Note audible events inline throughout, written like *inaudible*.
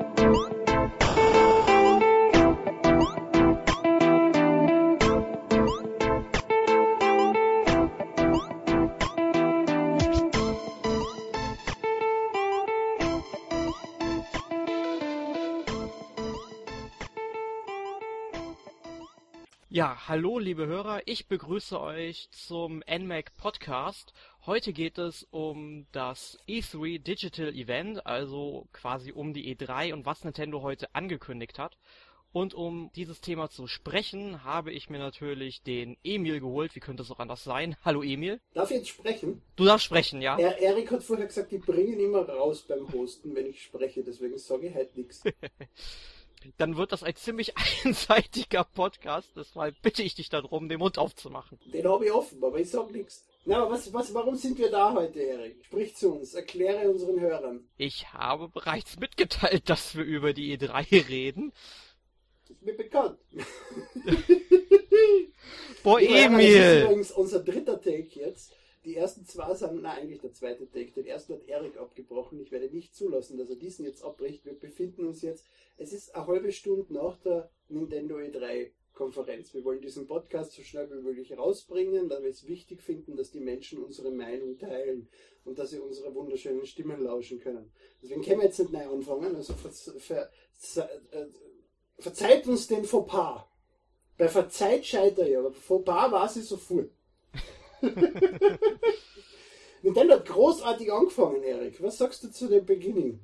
Thank you. Ja, hallo liebe Hörer, ich begrüße euch zum NMAC Podcast. Heute geht es um das E3 Digital Event, also quasi um die E3 und was Nintendo heute angekündigt hat. Und um dieses Thema zu sprechen, habe ich mir natürlich den Emil geholt. Wie könnte es auch anders sein? Hallo Emil. Darf ich jetzt sprechen? Du darfst sprechen, ja? Er, Erik hat vorher gesagt, die bringen immer raus beim Hosten, wenn ich spreche, deswegen sage ich halt nichts. *laughs* dann wird das ein ziemlich *laughs* einseitiger Podcast. Deshalb bitte ich dich darum, den Mund aufzumachen. Den habe ich offen, aber ich sag nichts. Na, aber was, was, warum sind wir da heute, Erik? Sprich zu uns, erkläre unseren Hörern. Ich habe bereits mitgeteilt, dass wir über die E3 reden. Das ist mir bekannt. *laughs* Boah, Emil! Das ist übrigens unser dritter Take jetzt. Die ersten zwei sind, na eigentlich der zweite Take. Den ersten hat Erik abgebrochen. Ich werde nicht zulassen, dass er diesen jetzt abbricht. Wir befinden uns jetzt, es ist eine halbe Stunde nach der Nintendo E3 Konferenz. Wir wollen diesen Podcast so schnell wie möglich rausbringen, weil wir es wichtig finden, dass die Menschen unsere Meinung teilen und dass sie unsere wunderschönen Stimmen lauschen können. Deswegen können wir jetzt nicht neu anfangen. Also ver, ver, äh, verzeiht uns den Fauxpas. Bei verzeiht scheiter ja, aber Fauxpas war sie sofort. *laughs* Nintendo hat großartig angefangen, Erik. Was sagst du zu dem Beginning?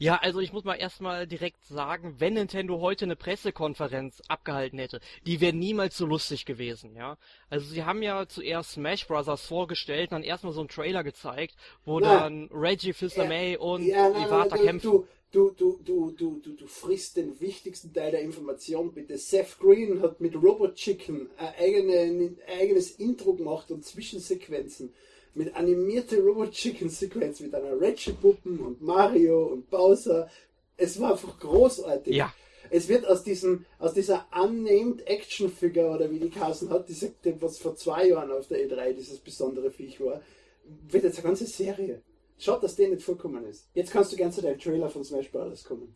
Ja, also ich muss mal erstmal direkt sagen, wenn Nintendo heute eine Pressekonferenz abgehalten hätte, die wäre niemals so lustig gewesen, ja. Also sie haben ja zuerst Smash Bros. vorgestellt, dann erstmal so einen Trailer gezeigt, wo na, dann Reggie Fils-Aimé ja, und ja, na, Iwata na, kämpfen. Du, du, du, du, du, du, du frisst den wichtigsten Teil der Information bitte. Seth Green hat mit Robot Chicken ein, eigene, ein eigenes Intro gemacht und Zwischensequenzen mit animierter Robot Chicken Sequenz mit einer Reggie Puppen und Mario und Bowser. Es war einfach großartig. Ja. Es wird aus diesem, aus dieser unnamed Action Figure oder wie die Kassen hat, diese, was vor zwei Jahren auf der E3 dieses besondere Viech war, wird jetzt eine ganze Serie. Schaut, dass der nicht vorkommen ist. Jetzt kannst du gern zu deinem Trailer von Smash Bros. kommen.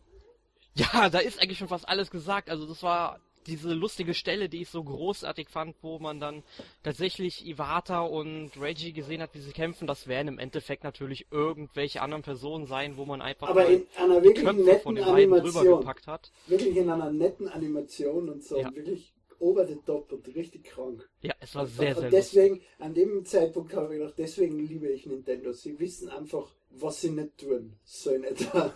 Ja, da ist eigentlich schon fast alles gesagt. Also das war diese lustige Stelle, die ich so großartig fand, wo man dann tatsächlich Iwata und Reggie gesehen hat, wie sie kämpfen. Das werden im Endeffekt natürlich irgendwelche anderen Personen sein, wo man einfach Aber in einer wirklich netten Animation, hat. Wirklich in einer netten Animation und so. Ja. Wirklich over the top und richtig krank. Ja, es war sehr, und, sehr Und deswegen, lustig. an dem Zeitpunkt habe ich gedacht, deswegen liebe ich Nintendo. Sie wissen einfach, was sie nicht tun. So in etwa.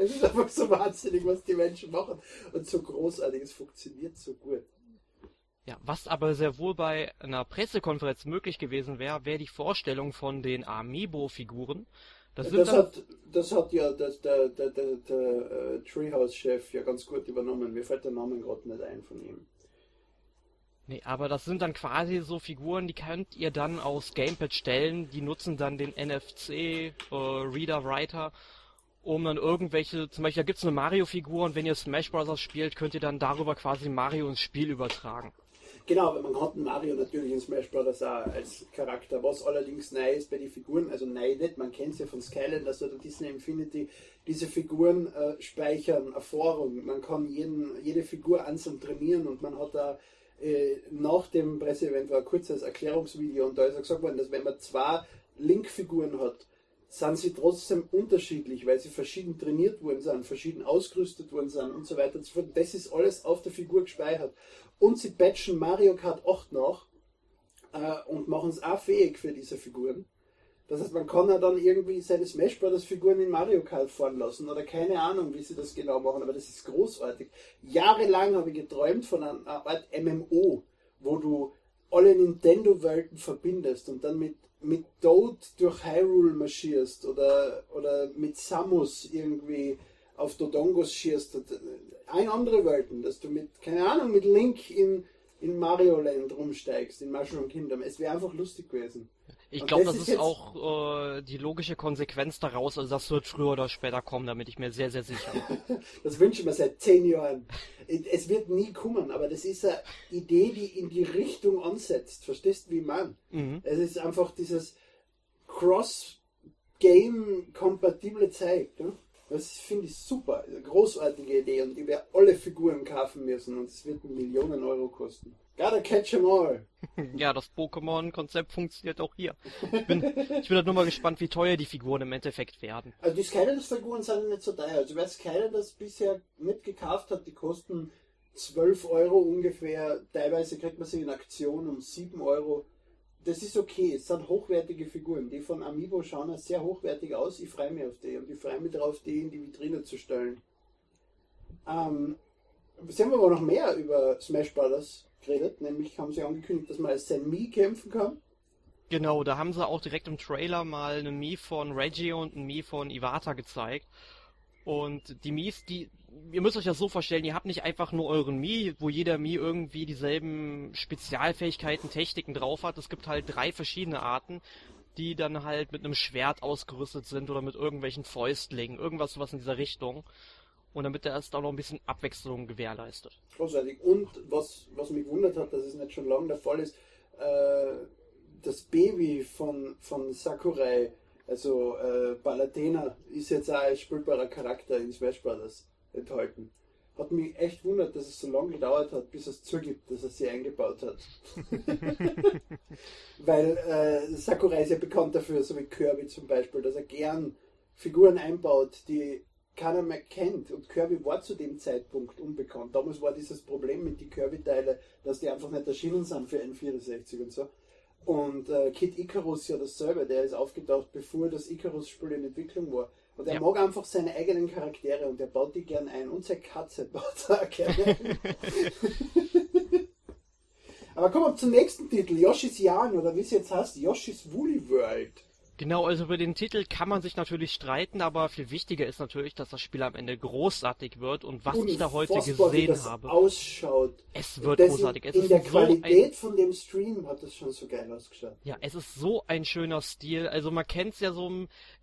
Es ist einfach so wahnsinnig, was die Menschen machen. Und so großartig, es funktioniert so gut. Ja, was aber sehr wohl bei einer Pressekonferenz möglich gewesen wäre, wäre die Vorstellung von den Amiibo-Figuren. Das, das hat, das hat ja das, der, der, der, der uh, Treehouse-Chef ja ganz gut übernommen. Mir fällt der Name gerade nicht ein von ihm. Nee, aber das sind dann quasi so Figuren, die könnt ihr dann aus Gamepad stellen. Die nutzen dann den NFC äh, um dann irgendwelche, zum Beispiel da gibt es eine Mario-Figur und wenn ihr Smash Bros. spielt, könnt ihr dann darüber quasi Mario ins Spiel übertragen. Genau, man hat einen Mario natürlich in Smash Bros. auch als Charakter, was allerdings neu ist bei den Figuren, also neu nicht, man kennt es ja von Skylanders oder Disney Infinity, diese Figuren äh, speichern Erfahrung, man kann jeden, jede Figur einzeln trainieren und man hat da äh, nach dem Presseevent war ein kurzes Erklärungsvideo und da ist auch gesagt worden, dass wenn man zwei Link-Figuren hat, sind sie trotzdem unterschiedlich, weil sie verschieden trainiert worden sind, verschieden ausgerüstet worden sind und so weiter und so fort. Das ist alles auf der Figur gespeichert. Und sie patchen Mario Kart 8 nach äh, und machen es auch fähig für diese Figuren. Das heißt, man kann ja dann irgendwie seine Smash Bros. Figuren in Mario Kart fahren lassen oder keine Ahnung, wie sie das genau machen, aber das ist großartig. Jahrelang habe ich geträumt von einer Art MMO, wo du alle Nintendo-Welten verbindest und dann mit mit Toad durch Hyrule marschierst oder, oder mit Samus irgendwie auf Dodongos schierst. Ein andere Welten, dass du mit, keine Ahnung, mit Link in, in Mario Land rumsteigst, in Mushroom Kingdom. Es wäre einfach lustig gewesen. Ich glaube, das, das, ist, auch äh, die logische Konsequenz daraus. Also das wird früher oder später kommen, damit ich mir sehr, sehr sicher bin. *laughs* das wünsche ich mir seit zehn Jahren. Es wird nie kommen, aber das ist eine Idee, die in die Richtung ansetzt. Verstehst du, wie man? Mhm. Es ist einfach dieses Cross-Game-kompatible Zeug. Ne? Das finde ich super. Eine großartige Idee und ich werde alle Figuren kaufen müssen und es wird Millionen Euro kosten. Gotta catch 'em all. Ja, das Pokémon-Konzept funktioniert auch hier. Ich bin, ich bin halt nur mal gespannt, wie teuer die Figuren im Endeffekt werden. Also die Skylanders-Figuren sind nicht so teuer. Also wer Skylanders bisher nicht gekauft hat, die kosten 12 Euro ungefähr. Teilweise kriegt man sie in Aktion um 7 Euro. Das ist okay. Es sind hochwertige Figuren. Die von Amiibo schauen sehr hochwertig aus. Ich freue mich auf die. Und ich freue mich darauf, die in die Vitrine zu stellen. Ähm, Sie haben aber noch mehr über Smash Brothers geredet, nämlich haben sie angekündigt, dass man als San Mii kämpfen kann. Genau, da haben sie auch direkt im Trailer mal eine Mii von Reggie und eine Mii von Iwata gezeigt. Und die Mies, die, ihr müsst euch das so vorstellen, ihr habt nicht einfach nur euren Mii, wo jeder Mii irgendwie dieselben Spezialfähigkeiten, Techniken drauf hat. Es gibt halt drei verschiedene Arten, die dann halt mit einem Schwert ausgerüstet sind oder mit irgendwelchen Fäustlingen, irgendwas was in dieser Richtung. Und damit er erst auch noch ein bisschen Abwechslung gewährleistet. Großartig. Und was, was mich gewundert hat, dass es nicht schon lange der Fall ist, äh, das Baby von, von Sakurai, also äh, Paladena, ist jetzt auch als spielbarer Charakter in Smash Brothers enthalten. Hat mich echt wundert, dass es so lange gedauert hat, bis es zugibt, dass er sie eingebaut hat. *laughs* Weil äh, Sakurai ist ja bekannt dafür, so wie Kirby zum Beispiel, dass er gern Figuren einbaut, die keiner mehr kennt. Und Kirby war zu dem Zeitpunkt unbekannt. Damals war dieses Problem mit den Kirby-Teile, dass die einfach nicht erschienen sind für N64 und so. Und äh, Kid Icarus ja dasselbe, der ist aufgetaucht, bevor das Icarus-Spiel in Entwicklung war. Und er ja. mag einfach seine eigenen Charaktere und er baut die gern ein. Und seine Katze baut er *laughs* auch gerne ein. *laughs* Aber kommen wir zum nächsten Titel, Yoshi's Yarn, oder wie es jetzt heißt, Yoshi's Woolly World. Genau, also über den Titel kann man sich natürlich streiten, aber viel wichtiger ist natürlich, dass das Spiel am Ende großartig wird und was ich da heute gesehen wie das habe. ausschaut. Es wird das großartig. In, in der Qualität so ein, von dem Stream hat das schon so geil ausgeschaut. Ja, es ist so ein schöner Stil. Also man kennt es ja so,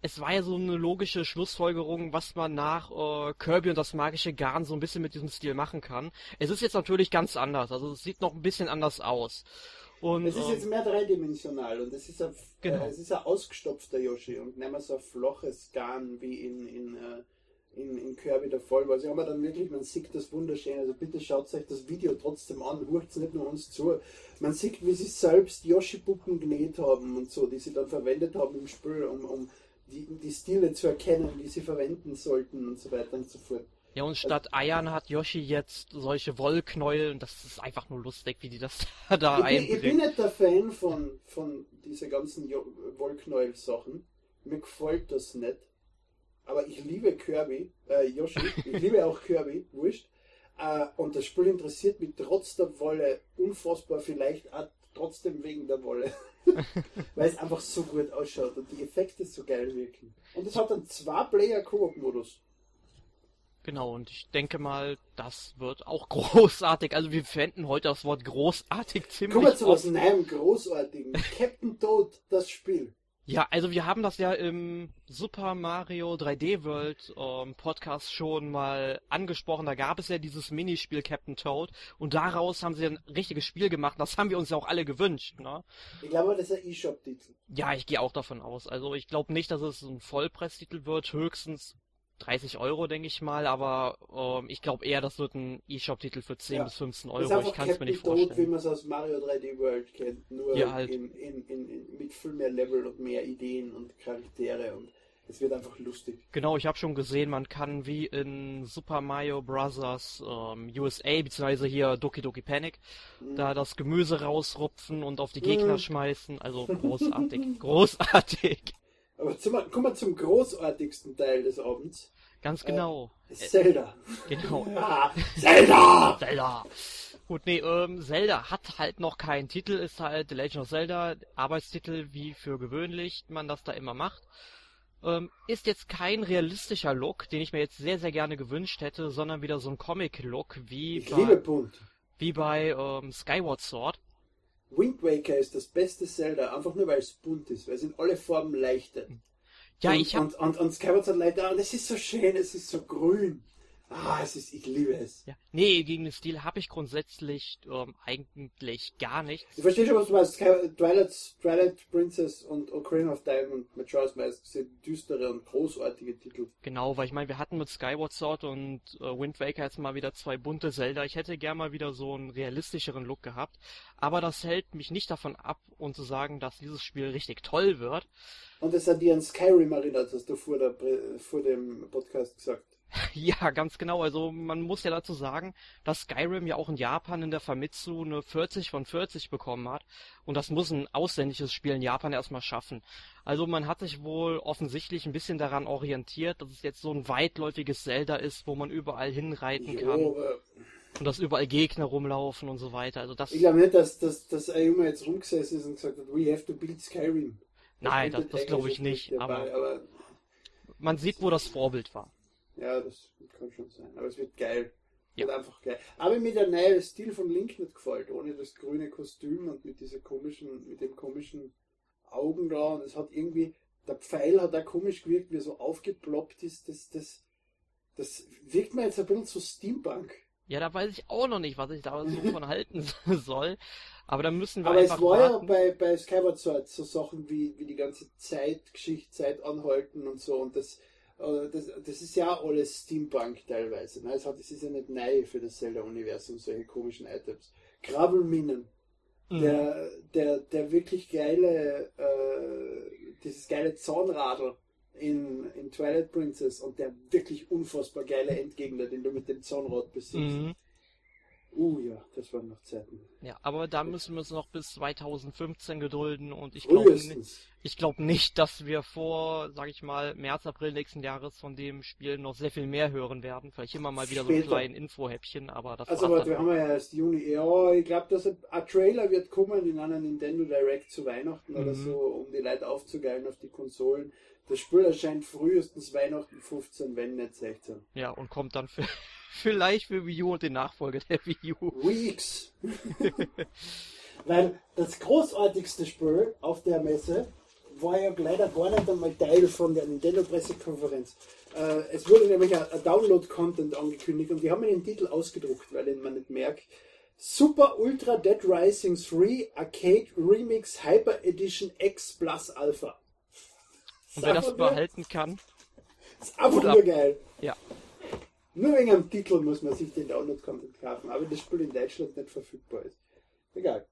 es war ja so eine logische Schlussfolgerung, was man nach äh, Kirby und das magische Garn so ein bisschen mit diesem Stil machen kann. Es ist jetzt natürlich ganz anders. Also es sieht noch ein bisschen anders aus. Und, es ist jetzt ähm, mehr dreidimensional und es ist ein, genau. äh, es ist ein ausgestopfter Yoshi und nicht mehr so ein flaches Garn wie in, in, äh, in, in Kirby der Fall war. Also haben wir dann wirklich, man sieht das wunderschön. Also bitte schaut euch das Video trotzdem an, hört es nicht nur uns zu. Man sieht, wie sie selbst Yoshi-Puppen genäht haben und so, die sie dann verwendet haben im Spiel, um, um die, die Stile zu erkennen, die sie verwenden sollten und so weiter und so fort. Ja, und statt Eiern hat Yoshi jetzt solche Wollknäuel und das ist einfach nur lustig, wie die das *laughs* da ich einbringen. ich bin nicht der Fan von, von diesen ganzen Wollknäuel-Sachen. Mir gefällt das nicht. Aber ich liebe Kirby, äh, Yoshi, ich liebe auch Kirby, wurscht. Äh, und das Spiel interessiert mich trotz der Wolle unfassbar, vielleicht auch trotzdem wegen der Wolle. *laughs* Weil es einfach so gut ausschaut und die Effekte so geil wirken. Und es hat einen Zwei-Player-Koop-Modus. Genau, und ich denke mal, das wird auch *laughs* großartig. Also wir verwenden heute das Wort großartig ziemlich Kommen wir zu was Neuem, Großartigen. Captain Toad, das Spiel. Ja, also wir haben das ja im Super Mario 3D World ähm, Podcast schon mal angesprochen. Da gab es ja dieses Minispiel Captain Toad und daraus haben sie ein richtiges Spiel gemacht. Das haben wir uns ja auch alle gewünscht. Ne? Ich glaube, das ist ein E-Shop-Titel. Ja, ich gehe auch davon aus. Also ich glaube nicht, dass es ein Vollpreistitel wird. Höchstens 30 Euro, denke ich mal, aber ähm, ich glaube eher, das wird ein E-Shop-Titel für 10 ja. bis 15 Euro. Ich kann es mir nicht vorstellen. Toad, wie man es aus Mario 3D World kennt, nur ja, halt. in, in, in, mit viel mehr Level und mehr Ideen und Charaktere und es wird einfach lustig. Genau, ich habe schon gesehen, man kann wie in Super Mario Bros. Ähm, USA, beziehungsweise hier Doki Doki Panic, mhm. da das Gemüse rausrupfen und auf die Gegner mhm. schmeißen. Also großartig. *laughs* großartig. Aber zum, kommen wir zum großartigsten Teil des Abends. Ganz genau. Äh, Zelda. Genau. *laughs* ah, Zelda! Zelda! Gut, nee, ähm, Zelda hat halt noch keinen Titel, ist halt The Legend of Zelda, Arbeitstitel wie für gewöhnlich, man das da immer macht. Ähm, ist jetzt kein realistischer Look, den ich mir jetzt sehr, sehr gerne gewünscht hätte, sondern wieder so ein Comic-Look wie ich bei, wie bei ähm, Skyward Sword. Wind Waker ist das beste Zelda, einfach nur weil es bunt ist, weil es in alle Farben leuchtet. Ja, und, ich hab... Und, und, und Skyward Sword leider, und es ist so schön, es ist so grün. Ah, es ist, ich liebe es. Ja. Nee, gegen den Stil habe ich grundsätzlich ähm, eigentlich gar nichts. Ich verstehe schon, was du meinst. Twilight, Twilight Princess und Ocarina of Time und Majora's Mask sind düstere und großartige Titel. Genau, weil ich meine, wir hatten mit Skyward Sword und äh, Wind Waker jetzt mal wieder zwei bunte Zelda. Ich hätte gern mal wieder so einen realistischeren Look gehabt. Aber das hält mich nicht davon ab, um zu sagen, dass dieses Spiel richtig toll wird. Und es hat dir an Skyrim erinnert, hast du vor, der, vor dem Podcast gesagt. *laughs* Ja, ganz genau. Also man muss ja dazu sagen, dass Skyrim ja auch in Japan in der Famitsu eine 40 von 40 bekommen hat. Und das muss ein ausländisches Spiel in Japan erstmal schaffen. Also man hat sich wohl offensichtlich ein bisschen daran orientiert, dass es jetzt so ein weitläufiges Zelda ist, wo man überall hinreiten kann Jo, aber und dass überall Gegner rumlaufen und so weiter. Also das, ich glaube nicht, dass, dass, dass Ayuma jetzt rumgesessen ist und gesagt hat, we have to build Skyrim. Nein, das- das glaube ich nicht, dabei, aber man sieht, wo das Vorbild war. Ja, das kann schon sein. Aber es wird geil. Ja. Wird einfach geil. Aber mir der neue Stil von Link nicht gefällt, ohne das grüne Kostüm und mit dieser komischen, mit dem komischen Augen da. Und es hat irgendwie, der Pfeil hat auch komisch gewirkt, wie er so aufgeploppt ist. Das, das, das wirkt mir jetzt ein bisschen zu Steampunk. Ja, da weiß ich auch noch nicht, was ich da so von *laughs* halten soll. Aber da müssen wir Aber es einfach war ja warten. bei, bei Skyward Sword so Sachen wie, wie die ganze Zeitgeschichte, Zeit anhalten und so. Und das, das, das ist ja alles Steampunk teilweise. Ne? Es, hat, es ist ja nicht neu für das Zelda-Universum, solche komischen Items. Gravelminen, Mhm. der, der, der wirklich geile, äh, dieses geile Zahnradl in, in Twilight Princess und der wirklich unfassbar geile Endgegner, den du mit dem Zahnrad besiegst. Mhm. Uh ja, das waren noch Zeiten. Ja, aber da müssen wir uns noch bis 2015 gedulden und ich glaube ich glaube nicht, dass wir vor, sag ich mal, März, April nächsten Jahres von dem Spiel noch sehr viel mehr hören werden. Vielleicht immer mal wieder so ein Später. kleinen Infohäppchen, aber das Also, aber wir haben ja erst Juni. Ja, ich glaube, dass ein, ein Trailer wird kommen in einer Nintendo Direct zu Weihnachten oder Mhm. so, um die Leute aufzugeilen auf die Konsolen. Das Spiel erscheint frühestens Weihnachten 15, wenn nicht 16. Ja, und kommt dann für, vielleicht für Wii U und den Nachfolger der *laughs* Wii U. Weeks. *laughs* Weil das großartigste Spiel auf der Messe war ja leider gar nicht einmal Teil von der Nintendo-Pressekonferenz. Äh, es wurde nämlich ein, ein Download-Content angekündigt und die haben mir den Titel ausgedruckt, weil den man nicht merkt. Super Ultra Dead Rising 3 Arcade Remix Hyper Edition X Plus Alpha. Und wer das behalten kann, ist einfach nur geil. ja. Nur wegen einem Titel muss man sich den Download-Content kaufen, aber das Spiel in Deutschland nicht verfügbar ist. Egal.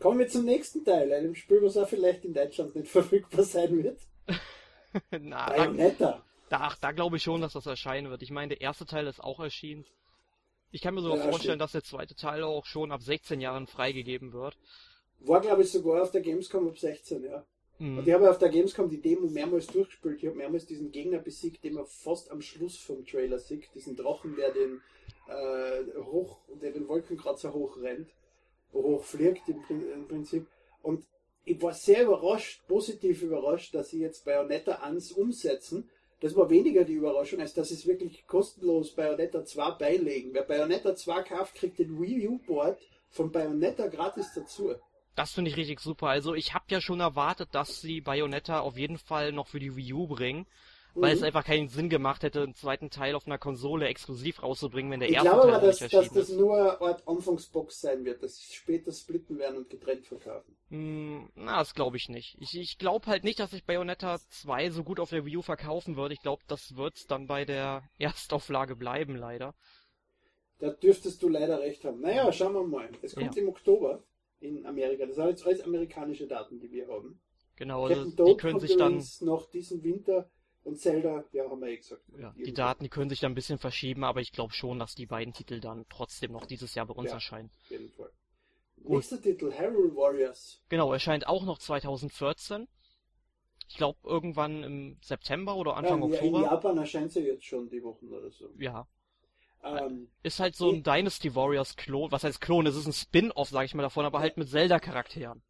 Kommen wir zum nächsten Teil, einem Spiel, was auch vielleicht in Deutschland nicht *laughs* verfügbar sein wird. *laughs* Na, Bayonetta. da, ach, da glaube ich schon, dass das erscheinen wird. Ich meine, der erste Teil ist auch erschienen. Ich kann mir sogar Ja, vorstellen, stimmt. dass der zweite Teil auch schon ab 16 Jahren freigegeben wird. War, glaube ich, sogar auf der Gamescom ab 16, ja. Mhm. Und ich habe auf der Gamescom die Demo mehrmals durchgespielt. Ich habe mehrmals diesen Gegner besiegt, den man fast am Schluss vom Trailer sieht. Diesen Drachen, der den äh, hoch, der den Wolkenkratzer hochrennt, hochfliegt im, im Prinzip. Und ich war sehr überrascht, positiv überrascht, dass sie jetzt Bayonetta 1 umsetzen. Das war weniger die Überraschung, als dass sie es wirklich kostenlos Bayonetta 2 beilegen. Wer Bayonetta 2 kauft, kriegt den Wii U-Board von Bayonetta gratis dazu. Das finde ich richtig super. Also ich habe ja schon erwartet, dass sie Bayonetta auf jeden Fall noch für die Wii U bringen, weil Mhm. es einfach keinen Sinn gemacht hätte, einen zweiten Teil auf einer Konsole exklusiv rauszubringen, wenn der Ich erste glaube Teil aber, dass, nicht dass das ist. nur eine Art Anfangsbox sein wird, dass sie später splitten werden und getrennt verkaufen. Hm, na, das glaube ich nicht. Ich, ich glaube halt nicht, dass sich Bayonetta 2 so gut auf der Wii U verkaufen wird. Ich glaube, das wird's dann bei der *laughs* Erstauflage bleiben, leider. Da dürftest du leider recht haben. Naja, schauen wir mal. Es kommt Ja. im Oktober in Amerika. Das sind jetzt alles amerikanische Daten, die wir haben. Genau, also die können sich dann, noch diesen Winter und Zelda, ja, haben wir eh gesagt. ja, die. Daten, die können sich dann ein bisschen verschieben, aber ich glaube schon, dass die beiden Titel dann trotzdem noch dieses Jahr bei uns Ja. erscheinen. Auf jeden Fall. Gut. Nächster Titel, Hyrule Warriors. Genau, erscheint auch noch 2014. Ich glaube irgendwann im September oder Anfang ja, in, in Oktober. Japan erscheint sie jetzt schon die Wochen oder so. Ja, Ähm, ist halt so ein Dynasty Warriors Klon. Was heißt Klon? Es ist ein Spin-off, sag ich mal davon, aber halt mit Zelda-Charakteren.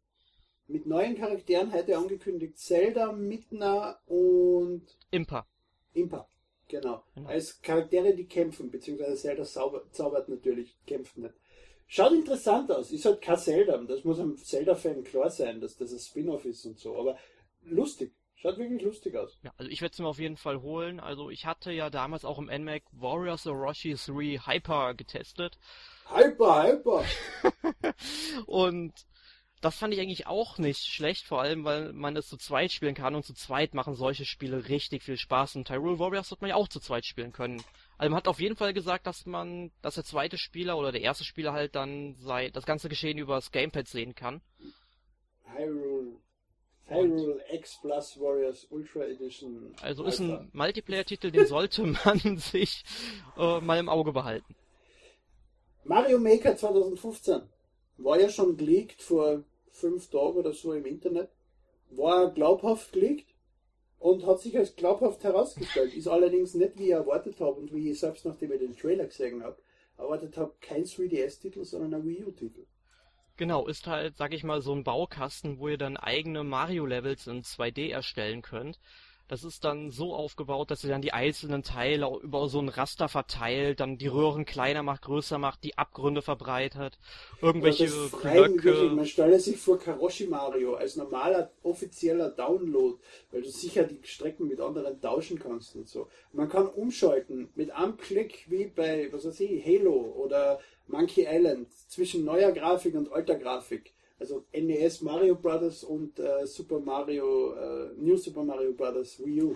mit neuen Charakteren heute angekündigt Zelda, Midna und Impa. Impa. Genau. Genau. Als Charaktere, die kämpfen, beziehungsweise Zelda zauber, zaubert natürlich, kämpft nicht. Schaut interessant aus. Ist halt kein Zelda. Das muss einem Zelda-Fan klar sein, dass das ein Spin-off ist und so. Aber lustig. Schaut wirklich lustig aus. Ja, also ich werde es mir auf jeden Fall holen. Also ich hatte ja damals auch im NMAC Warriors Orochi 3 Hyper getestet. Hyper, Hyper! *laughs* und das fand ich eigentlich auch nicht schlecht, vor allem weil man es zu zweit spielen kann und zu zweit machen solche Spiele richtig viel Spaß. Und Tyrule Warriors wird man ja auch zu zweit spielen können. Also man hat auf jeden Fall gesagt, dass man, dass der zweite Spieler oder der erste Spieler halt dann sei, das ganze Geschehen über das Gamepad sehen kann. Hyrule Hyrule X Plus Warriors Ultra Edition. Also ist ein Multiplayer-Titel, den sollte man *laughs* sich äh, mal im Auge behalten. Mario Maker 2015 war ja schon geleakt vor fünf Tagen oder so im Internet. War glaubhaft geleakt und hat sich als glaubhaft herausgestellt. Ist allerdings nicht, wie ich erwartet habe und wie ich selbst, nachdem ich den Trailer gesehen habe, erwartet habe, kein 3DS-Titel, sondern ein Wii U-Titel. Genau, ist halt, sag ich mal, so ein Baukasten, wo ihr dann eigene Mario-Levels in 2D erstellen könnt. Das ist dann so aufgebaut, dass ihr dann die einzelnen Teile über so ein Raster verteilt, dann die Röhren kleiner macht, größer macht, die Abgründe verbreitert, irgendwelche ja, Blöcke. Man stelle sich vor Karoshi Mario als normaler offizieller Download, weil du sicher die Strecken mit anderen tauschen kannst und so. Man kann umschalten mit einem Klick wie bei, was weiß ich, Halo oder Monkey Island zwischen neuer Grafik und alter Grafik. Also NES Mario Brothers und äh, Super Mario, äh, New Super Mario Brothers Wii U.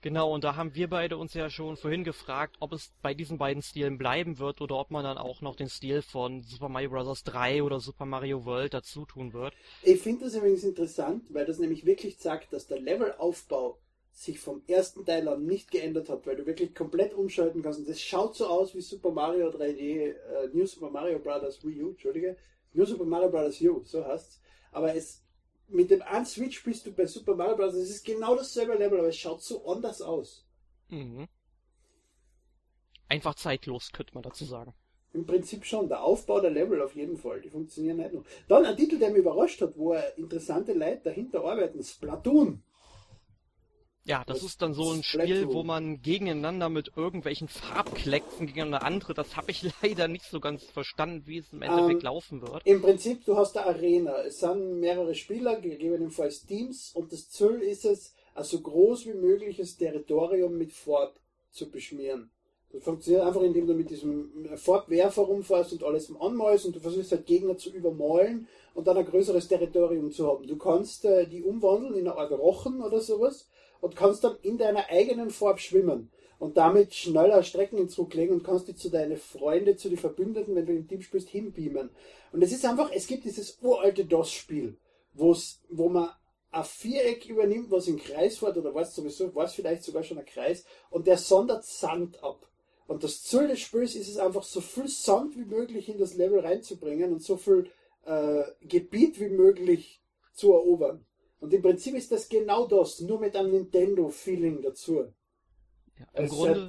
Genau, und da haben wir beide uns ja schon vorhin gefragt, ob es bei diesen beiden Stilen bleiben wird oder ob man dann auch noch den Stil von Super Mario Bros. 3 oder Super Mario World dazu tun wird. Ich finde das übrigens interessant, weil das nämlich wirklich sagt, dass der Levelaufbau sich vom ersten Teil an nicht geändert hat, weil du wirklich komplett umschalten kannst. Und das schaut so aus wie Super Mario 3D, äh, New Super Mario Bros. Wii U, Entschuldige, New Super Mario Bros. U, so heißt's. Aber es, mit dem einen Switch bist du bei Super Mario Bros. Es ist genau dasselbe Level, aber es schaut so anders aus. Mhm. Einfach zeitlos, könnte man dazu sagen. Im Prinzip schon. Der Aufbau der Level auf jeden Fall. Die funktionieren nicht nur. Dann ein Titel, der mich überrascht hat, wo interessante Leute dahinter arbeiten. Splatoon. Ja, das, das ist dann so ein Spiel, wo man gegeneinander mit irgendwelchen Farbklecksen gegeneinander antritt. Das habe ich *laughs* leider nicht so ganz verstanden, wie es im Endeffekt ähm, laufen wird. Im Prinzip, du hast eine Arena. Es sind mehrere Spieler, gegebenenfalls Teams, und das Ziel ist es, ein so groß wie mögliches Territorium mit Farb zu beschmieren. Das funktioniert einfach, indem du mit diesem Farbwerfer rumfährst und alles anmalst und du versuchst halt Gegner zu übermalen und dann ein größeres Territorium zu haben. Du kannst äh, die umwandeln in eine Art Rochen oder sowas und kannst dann in deiner eigenen Farbe schwimmen und damit schneller Strecken zurücklegen und kannst dich zu deinen Freunden, zu den Verbündeten, wenn du im Team spielst, hinbeamen. Und es ist einfach, es gibt dieses uralte DOS-Spiel, wo man ein Viereck übernimmt, was im Kreis fährt, oder was sowieso, was vielleicht sogar schon ein Kreis, und der sondert Sand ab. Und das Ziel des Spiels ist es einfach, so viel Sand wie möglich in das Level reinzubringen und so viel äh, Gebiet wie möglich zu erobern. Und im Prinzip ist das genau das, nur mit einem Nintendo-Feeling dazu. Ja, im als Grunde,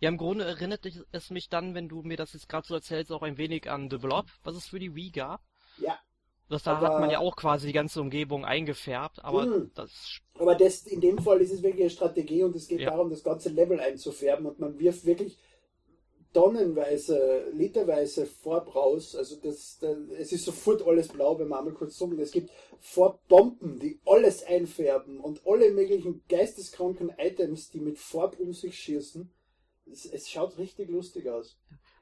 Ja, im Grunde erinnert es mich dann, wenn du mir das jetzt gerade so erzählst, auch ein wenig an The Blob, was es für die Wii gab. Ja. Das, da aber, hat man ja auch quasi die ganze Umgebung eingefärbt, aber mh, das. Aber das, in dem Fall ist es wirklich eine Strategie und es geht ja. darum, das ganze Level einzufärben und man wirft wirklich tonnenweise, literweise Farb raus. Also das, das, es ist sofort alles blau, wenn man einmal kurz zoomt. Es gibt Farbbomben, die alles einfärben und alle möglichen geisteskranken Items, die mit Farb um sich schießen. Es, es schaut richtig lustig aus.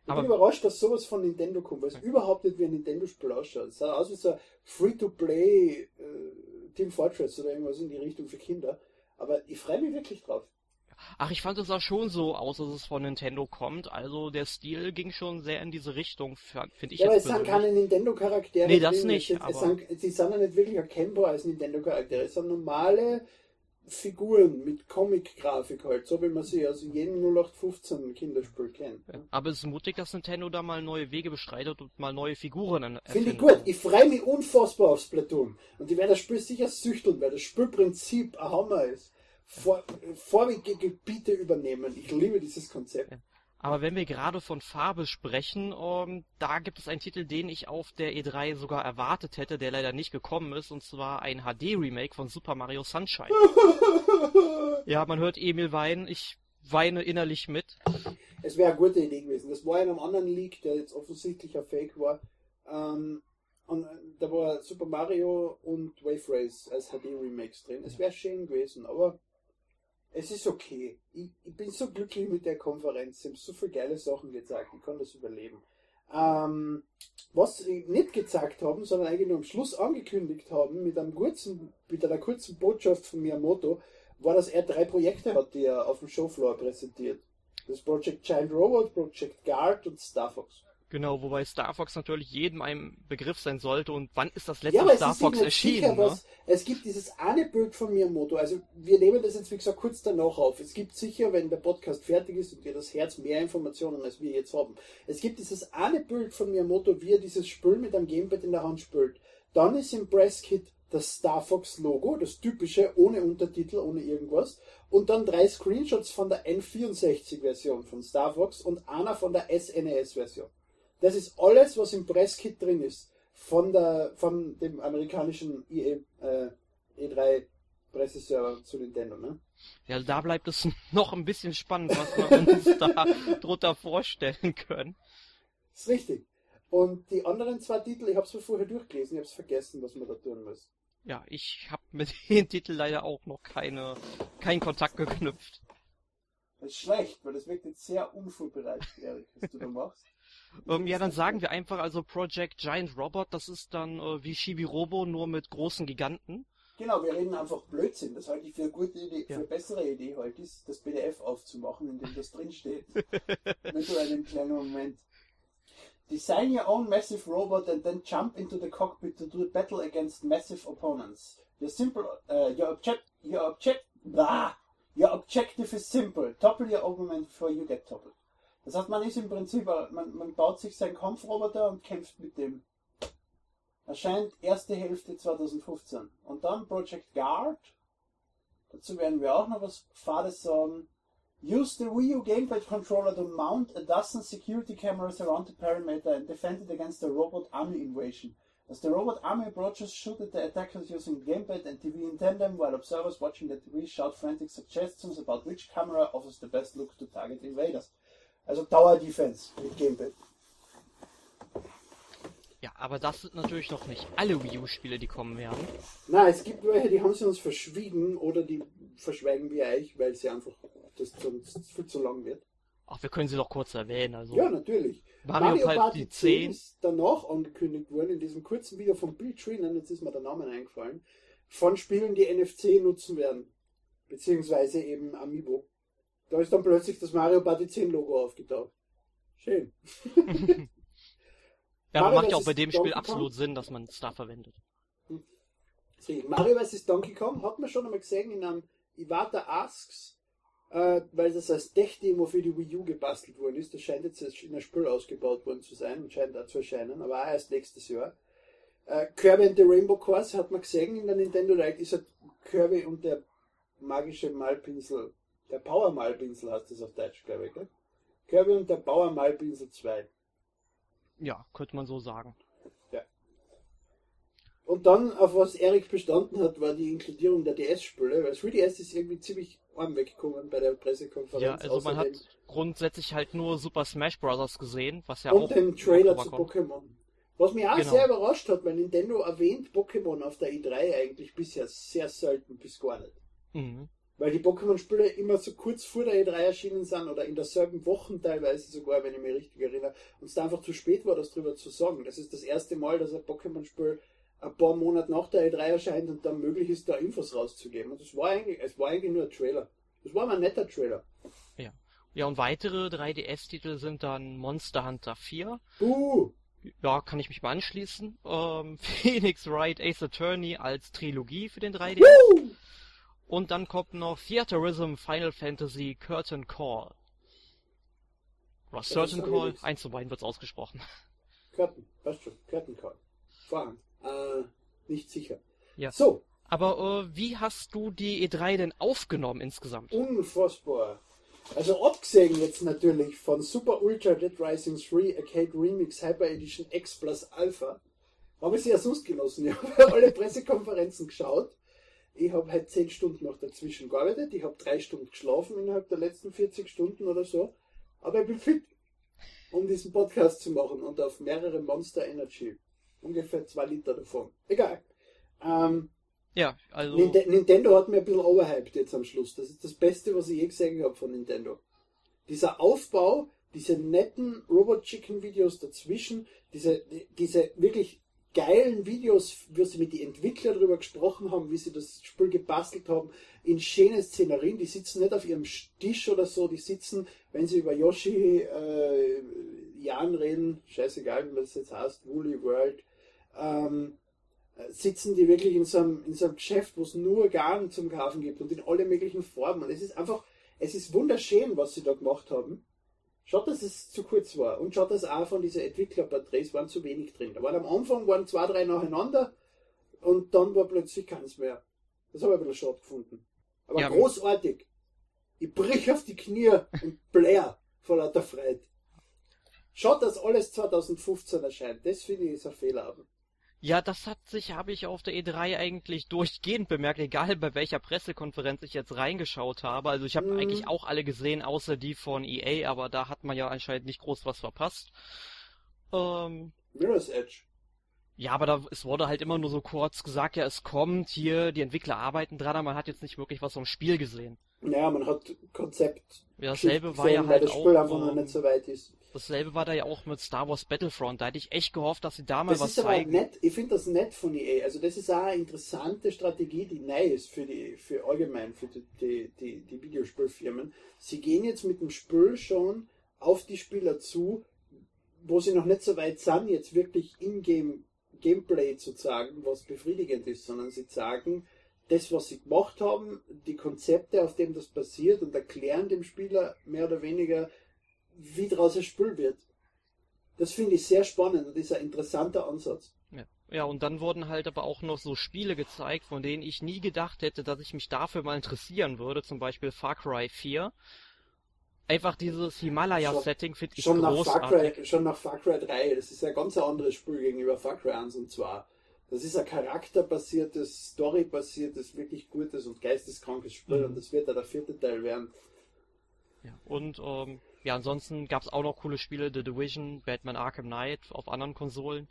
Ich Aber bin überrascht, dass sowas von Nintendo kommt, weil es okay. überhaupt nicht wie ein Nintendo-Spiel ausschaut. Es sah aus wie so ein Free-to-Play äh, Team Fortress oder irgendwas in die Richtung für Kinder. Aber ich freue mich wirklich drauf. Ach, ich fand es sah schon so aus, dass es von Nintendo kommt. Also der Stil ging schon sehr in diese Richtung, finde ich. Ja, aber es sind keine Nintendo-Charaktere. Nee, das nicht. Es, es sind, sie sind ja nicht wirklich erkennbar als Nintendo-Charaktere. Es sind normale Figuren mit Comic-Grafik halt, so wie man sie aus jedem 0815 Kinderspiel kennt. Ja, aber es ist mutig, dass Nintendo da mal neue Wege beschreitet und mal neue Figuren. Finde ich gut. Ich freue mich unfassbar aufs Splatoon. Und ich werde das Spiel sicher süchteln, weil das Spielprinzip ein Hammer ist vor, vorwege Gebiete übernehmen. Ich liebe dieses Konzept. Aber wenn wir gerade von Farbe sprechen, um, ähm, da gibt es einen Titel, den ich auf der E3 sogar erwartet hätte, der leider nicht gekommen ist, und zwar ein HD-Remake von Super Mario Sunshine. *laughs* ja, man hört Emil weinen, ich weine innerlich mit. Es wäre eine gute Idee gewesen. Das war in einem anderen Leak, der jetzt offensichtlich ein Fake war. Ähm, Und äh, da war Super Mario und Wave Race als HD-Remakes drin. Es wäre schön gewesen, aber es ist okay. Ich, ich, bin so glücklich mit der Konferenz. Sie haben so viele geile Sachen gezeigt. Ich kann das überleben. Ähm, was sie nicht gezeigt haben, sondern eigentlich nur am Schluss angekündigt haben, mit, einem kurzen, mit einer kurzen Botschaft von Miyamoto, war, dass er drei Projekte hat, die er auf dem Showfloor präsentiert. Das Project Giant Robot, Project Guard und Star Fox. Genau, wobei Star Fox natürlich jedem ein Begriff sein sollte. Und wann ist das letzte ja, Star Fox erschienen? Sicher, ne? es gibt dieses eine Bild von Miyamoto. Also wir nehmen das jetzt wie gesagt kurz danach auf. Es gibt sicher, wenn der Podcast fertig ist und wir das Herz mehr Informationen als wir jetzt haben. Es gibt dieses eine Bild von Miyamoto, wie er dieses Spül mit einem Gamepad in der Hand spült. Dann ist im Presskit das Star Fox Logo, das typische, ohne Untertitel, ohne irgendwas. Und dann drei Screenshots von der N64 Version von Star Fox und einer von der SNES Version. Das ist alles, was im Presskit drin ist. Von, der, von dem amerikanischen IE, äh, E3 Presseserver zu Nintendo, ne? Ja, da bleibt es *laughs* noch ein bisschen spannend, was wir uns da *laughs* drunter vorstellen können. Das ist richtig. Und die anderen zwei Titel, ich habe es mir vorher durchgelesen, ich habe es vergessen, was man da tun muss. Ja, ich habe mit *laughs* den Titeln leider auch noch keine, keinen Kontakt geknüpft. Das ist schlecht, weil das wirkt jetzt sehr unvorbereitet, Erik, was du da machst. *laughs* Ähm, ja, dann sagen wir einfach also Project Giant Robot, das ist dann äh, wie Shibi-Robo, nur mit großen Giganten. Genau, wir reden einfach Blödsinn. Das halte ich für eine gute Idee, ja. für eine bessere Idee halt ist, das PDF aufzumachen, in dem das drin steht. *laughs* Mit so einem kleinen Moment. Design your own massive robot and then jump into the cockpit to do battle against massive opponents. Your simple, uh, your object, your object, blah, your objective is simple. Topple your opponent before you get toppled. Das heißt, man ist im Prinzip, äh, man, man baut sich seinen Kampfroboter und kämpft mit dem. Erscheint erste Hälfte 2015. Und dann Project Guard. Dazu werden wir auch noch was Fades sagen. Use the Wii U gamepad controller to mount a dozen security cameras around the perimeter and defend it against the robot army invasion. As the robot army approaches, shoot at the attackers using gamepad and TV in tandem, while observers watching the TV shout frantic suggestions about which camera offers the best look to target invaders. Also Tower Defense mit Gamepad. Ja, aber das sind natürlich noch nicht alle Wii U-Spiele, die kommen werden. Na, es gibt welche, die haben sie uns verschwiegen oder die verschweigen wir euch, weil sie einfach das sonst viel zu lang wird. Ach, wir können sie doch kurz erwähnen. Also ja, natürlich. Mario, Mario Party, Party 10 ist danach angekündigt worden, in diesem kurzen Video von Bill Trinan, jetzt ist mir der Name eingefallen, von Spielen, die NFC nutzen werden. Beziehungsweise eben Amiibo. Da ist dann plötzlich das Mario Party 10 Logo aufgetaucht. Schön. *laughs* ja, aber macht ja auch bei dem Spiel absolut Sinn, dass man es da verwendet. Hm. Mario vs. Donkey Kong hat man schon einmal gesehen in einem Iwata Asks, äh, weil das als Tech-Demo für die Wii U gebastelt worden ist. Das scheint jetzt in der Spiel ausgebaut worden zu sein und scheint da zu erscheinen, aber auch erst nächstes Jahr. Äh, Kirby and the Rainbow Course hat man gesehen in der Nintendo Direct, ist halt Kirby und der magische Malpinsel der Bauermalpinsel heißt das auf Deutsch, glaube ich, gell? Kirby und der Bauermalpinsel 2. Ja, könnte man so sagen. Ja. Und dann, auf was Erik bestanden hat, war die Inkludierung der DS-Spiele, weil 3DS ist irgendwie ziemlich arm weggekommen bei der Pressekonferenz. Ja, also man hat grundsätzlich halt nur Super Smash Bros. gesehen, was ja und auch. Und den Trailer zu Pokémon. Was mich auch genau. sehr überrascht hat, weil Nintendo erwähnt Pokémon auf der E3 eigentlich bisher sehr selten bis gar nicht. Mhm. Weil die Pokémon-Spiele immer so kurz vor der E3 erschienen sind oder in derselben Woche teilweise sogar, wenn ich mich richtig erinnere, und es da einfach zu spät war, das drüber zu sagen. Das ist das erste Mal, dass ein Pokémon-Spiel ein paar Monate nach der E3 erscheint und dann möglich ist, da Infos rauszugeben. Und das war eigentlich, es war eigentlich nur ein Trailer. Das war mal ein netter Trailer. Ja. Ja, und weitere 3DS-Titel sind dann Monster Hunter 4. Uh! Ja, kann ich mich mal anschließen. Ähm, *laughs* Phoenix Wright Ace Attorney als Trilogie für den 3DS. Uh! Und dann kommt noch Theaterism Final Fantasy Curtain Call. Oder Certain Call, eins zu beiden wird's ausgesprochen. Curtain, weißt schon, Curtain Call. Vorhand. Äh, nicht sicher. Ja. So. Aber äh, wie hast du die E3 denn aufgenommen insgesamt? Unfassbar. Also abgesehen jetzt natürlich von Super Ultra Dead Rising 3 Arcade Remix Hyper Edition X Plus Alpha, habe ich sie ja sonst genossen. Ich *laughs* habe alle Pressekonferenzen geschaut ich habe halt zehn Stunden noch dazwischen gearbeitet. Ich habe drei Stunden geschlafen innerhalb der letzten 40 Stunden oder so. Aber ich bin fit, um diesen Podcast zu machen und auf mehrere Monster Energy ungefähr zwei Liter davon. Egal. Ähm, ja, also. Nintendo hat mir ein bisschen overhyped jetzt am Schluss. Das ist das Beste, was ich je gesehen habe von Nintendo. Dieser Aufbau, diese netten Robot Chicken Videos dazwischen, diese, diese wirklich geilen Videos, wie sie mit den Entwicklern darüber gesprochen haben, wie sie das Spiel gebastelt haben, in schöne Szenerien, die sitzen nicht auf ihrem Tisch oder so, die sitzen, wenn sie über Yoshi äh, Jan reden, scheißegal, wie das jetzt heißt, Woolly World, ähm, sitzen die wirklich in so einem, in so einem Geschäft, wo es nur Garn zum Kaufen gibt und in alle möglichen Formen. Und es ist einfach, es ist wunderschön, was sie da gemacht haben. Schaut, dass es zu kurz war. Und schaut, dass auch von diesen Entwicklerporträts waren zu wenig drin. Da waren am Anfang waren zwei, drei nacheinander und dann war plötzlich keins mehr. Das habe ich ein bisschen schade gefunden. Aber ja, großartig. Ich brich auf die Knie und blär vor lauter Freude. Schaut, dass alles 2015 erscheint. Das finde ich ist ein Fehler. Ja, das hat sich, habe ich auf der E3 eigentlich durchgehend bemerkt, egal bei welcher Pressekonferenz ich jetzt reingeschaut habe. Also ich habe mhm. eigentlich auch alle gesehen, außer die von EA, aber da hat man ja anscheinend nicht groß was verpasst. Ähm, Mirror's Edge. Ja, aber da, es wurde halt immer nur so kurz gesagt, ja, es kommt hier, die Entwickler arbeiten dran, aber man hat jetzt nicht wirklich was vom Spiel gesehen. Naja, man hat Konzept. Ja, dasselbe war ja halt das Spiel auch, einfach noch nicht so weit ist. Dasselbe war da ja auch mit Star Wars Battlefront. Da hätte ich echt gehofft, dass sie da mal das was ist zeigen. Aber nett. Ich finde das nett von EA. Also das ist auch eine interessante Strategie, die neu ist für die, für allgemein, für die, die, die, die Videospielfirmen. Sie gehen jetzt mit dem Spiel schon auf die Spieler zu, wo sie noch nicht so weit sind, jetzt wirklich in-game Gameplay zu zeigen, was befriedigend ist, sondern sie sagen, das, was sie gemacht haben, die Konzepte, auf dem das passiert und erklären dem Spieler mehr oder weniger, wie daraus ein Spiel wird. Das finde ich sehr spannend und ist ein interessanter Ansatz. Ja. ja, und dann wurden halt aber auch noch so Spiele gezeigt, von denen ich nie gedacht hätte, dass ich mich dafür mal interessieren würde. Zum Beispiel Far Cry 4. Einfach dieses Himalaya-Setting finde ich schon großartig. Nach Far Cry, schon nach Far Cry 3, das ist ein ganz anderes Spiel gegenüber Far Cry 1 und zwar. Das ist ein charakterbasiertes, storybasiertes, wirklich gutes und geisteskrankes Spiel mhm. und das wird ja der vierte Teil werden. Ja, und ähm, ja, ansonsten gab es auch noch coole Spiele, The Division, Batman Arkham Knight auf anderen Konsolen,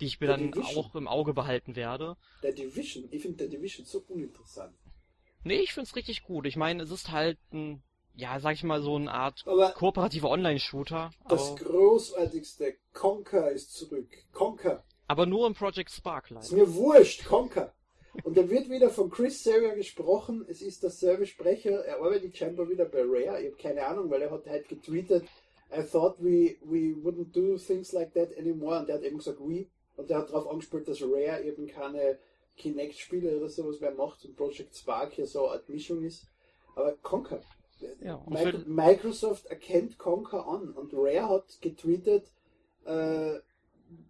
die ich mir The dann Division. auch im Auge behalten werde. Der Division, ich finde der Division so uninteressant. Nee, ich finde es richtig gut. Ich meine, es ist halt ein, ja, sag ich mal, so eine Art aber kooperativer Online-Shooter. Das großartigste, Conker ist zurück. Conker. Aber nur im Project Spark Ist mir wurscht, Conker. Und da wird wieder von Chris Sager gesprochen. Es ist derselbe Sprecher. Er arbeitet scheinbar wieder bei Rare. Ich habe keine Ahnung, weil er hat halt getweetet, I thought we, we wouldn't do things like that anymore. Und der hat eben gesagt, we. Und der hat darauf angespielt, dass Rare eben keine Kinect-Spiele oder sowas mehr macht und Project Spark hier so eine Art Mischung ist. Aber Conker. Ja, Microsoft erkennt Conker an und Rare hat getweetet, äh,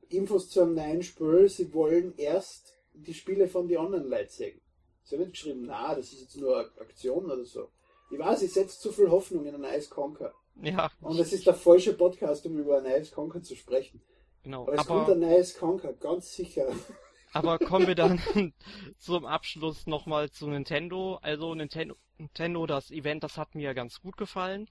Infos zu einem neuen Spiel, sie wollen erst die Spiele von den anderen Leuten sehen. Sie haben nicht geschrieben, na, das ist jetzt nur eine Aktion oder so. Ich weiß, ich setze zu viel Hoffnung in ein Ice Conquer. Ja. Und es ist der falsche Podcast, um über ein Ice Conquer zu sprechen. Genau. Aber es aber, kommt ein Ice Conquer, ganz sicher. Aber kommen wir dann *laughs* zum Abschluss nochmal zu Nintendo. Also Nintendo, Nintendo, das Event, das hat mir ganz gut gefallen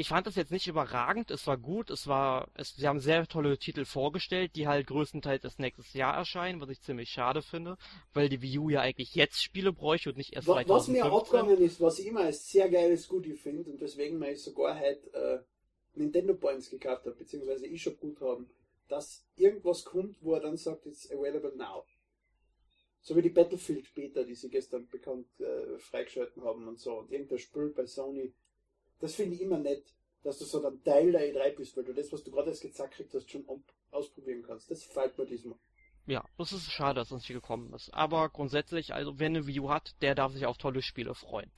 ich fand das jetzt nicht überragend, es war gut, es war, es, sie haben sehr tolle Titel vorgestellt, die halt größtenteils erst nächstes Jahr erscheinen, was ich ziemlich schade finde, weil die Wii U ja eigentlich jetzt Spiele bräuchte und nicht erst was, 2015. Was mir abgegangen ist, was ich immer als sehr geiles Goodie finde und deswegen ich sogar halt äh, Nintendo Points gekauft habe, beziehungsweise ich schon gut haben, dass irgendwas kommt, wo er dann sagt, it's available now. So wie die Battlefield Beta, die sie gestern bekannt äh, freigeschalten haben und so. Und irgendein Spiel bei Sony das finde ich immer nett, dass du so ein Teil der E3 bist, weil du das, was du gerade als gezackt hast, schon ausprobieren kannst. Das fällt mir diesmal. Ja, das ist schade, dass das nicht gekommen ist. Aber grundsätzlich, also wer eine View hat, der darf sich auf tolle Spiele freuen.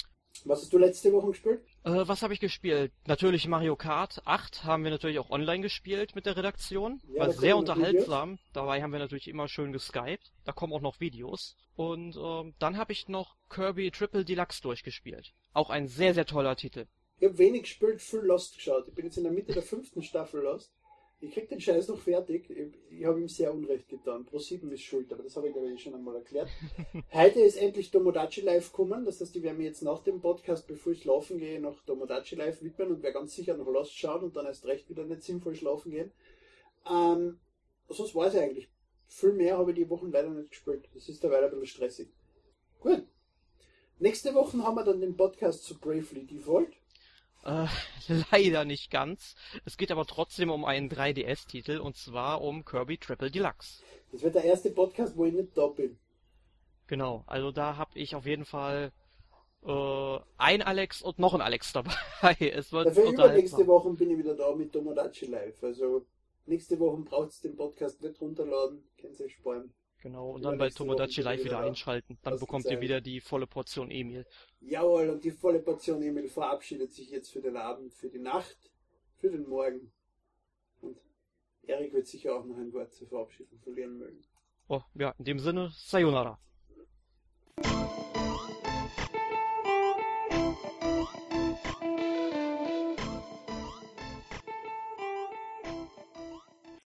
Was hast du letzte Woche gespielt? Äh, was habe ich gespielt? Natürlich Mario Kart 8 haben wir natürlich auch online gespielt mit der Redaktion. Ja, War sehr unterhaltsam. Dabei haben wir natürlich immer schön geskypt. Da kommen auch noch Videos. Und äh, dann habe ich noch Kirby Triple Deluxe durchgespielt. Auch ein sehr, sehr toller Titel. Ich habe wenig gespielt, viel Lost geschaut. Ich bin jetzt in der Mitte der fünften Staffel Lost. Ich krieg den Scheiß noch fertig. Ich, ich habe ihm sehr Unrecht getan. Pro 7 ist schuld, aber das habe ich glaube ich schon einmal erklärt. *laughs* Heute ist endlich Tomodachi Live gekommen. Das heißt, ich werde mir jetzt nach dem Podcast, bevor ich schlafen gehe, noch Tomodachi Live widmen und werde ganz sicher noch Lost schauen und dann erst recht wieder nicht sinnvoll schlafen gehen. Ähm, sonst weiß ich eigentlich viel mehr habe ich die Wochen leider nicht gespielt. Das ist dabei ein bisschen stressig. Gut. Nächste Woche haben wir dann den Podcast zu Bravely Default. Äh, *laughs* leider nicht ganz. Es geht aber trotzdem um einen 3DS-Titel und zwar um Kirby Triple Deluxe. Das wird der erste Podcast, wo ich nicht da bin. Genau, also da habe ich auf jeden Fall äh, ein Alex und noch ein Alex *laughs* dabei. Es wird Dafür übernächste Woche bin ich wieder da mit Tomodachi Live. Also nächste Woche braucht es den Podcast nicht runterladen, könnt ihr euch sparen. Genau, und dann bei Tomodachi Live wieder einschalten. Dann bekommt ihr wieder die volle Portion Emil. Jawohl, und die volle Portion Emil verabschiedet sich jetzt für den Abend, für die Nacht, für den Morgen. Und Erik wird sicher auch noch ein Wort zur Verabschiedung verlieren mögen. Oh, ja, in dem Sinne, Sayonara.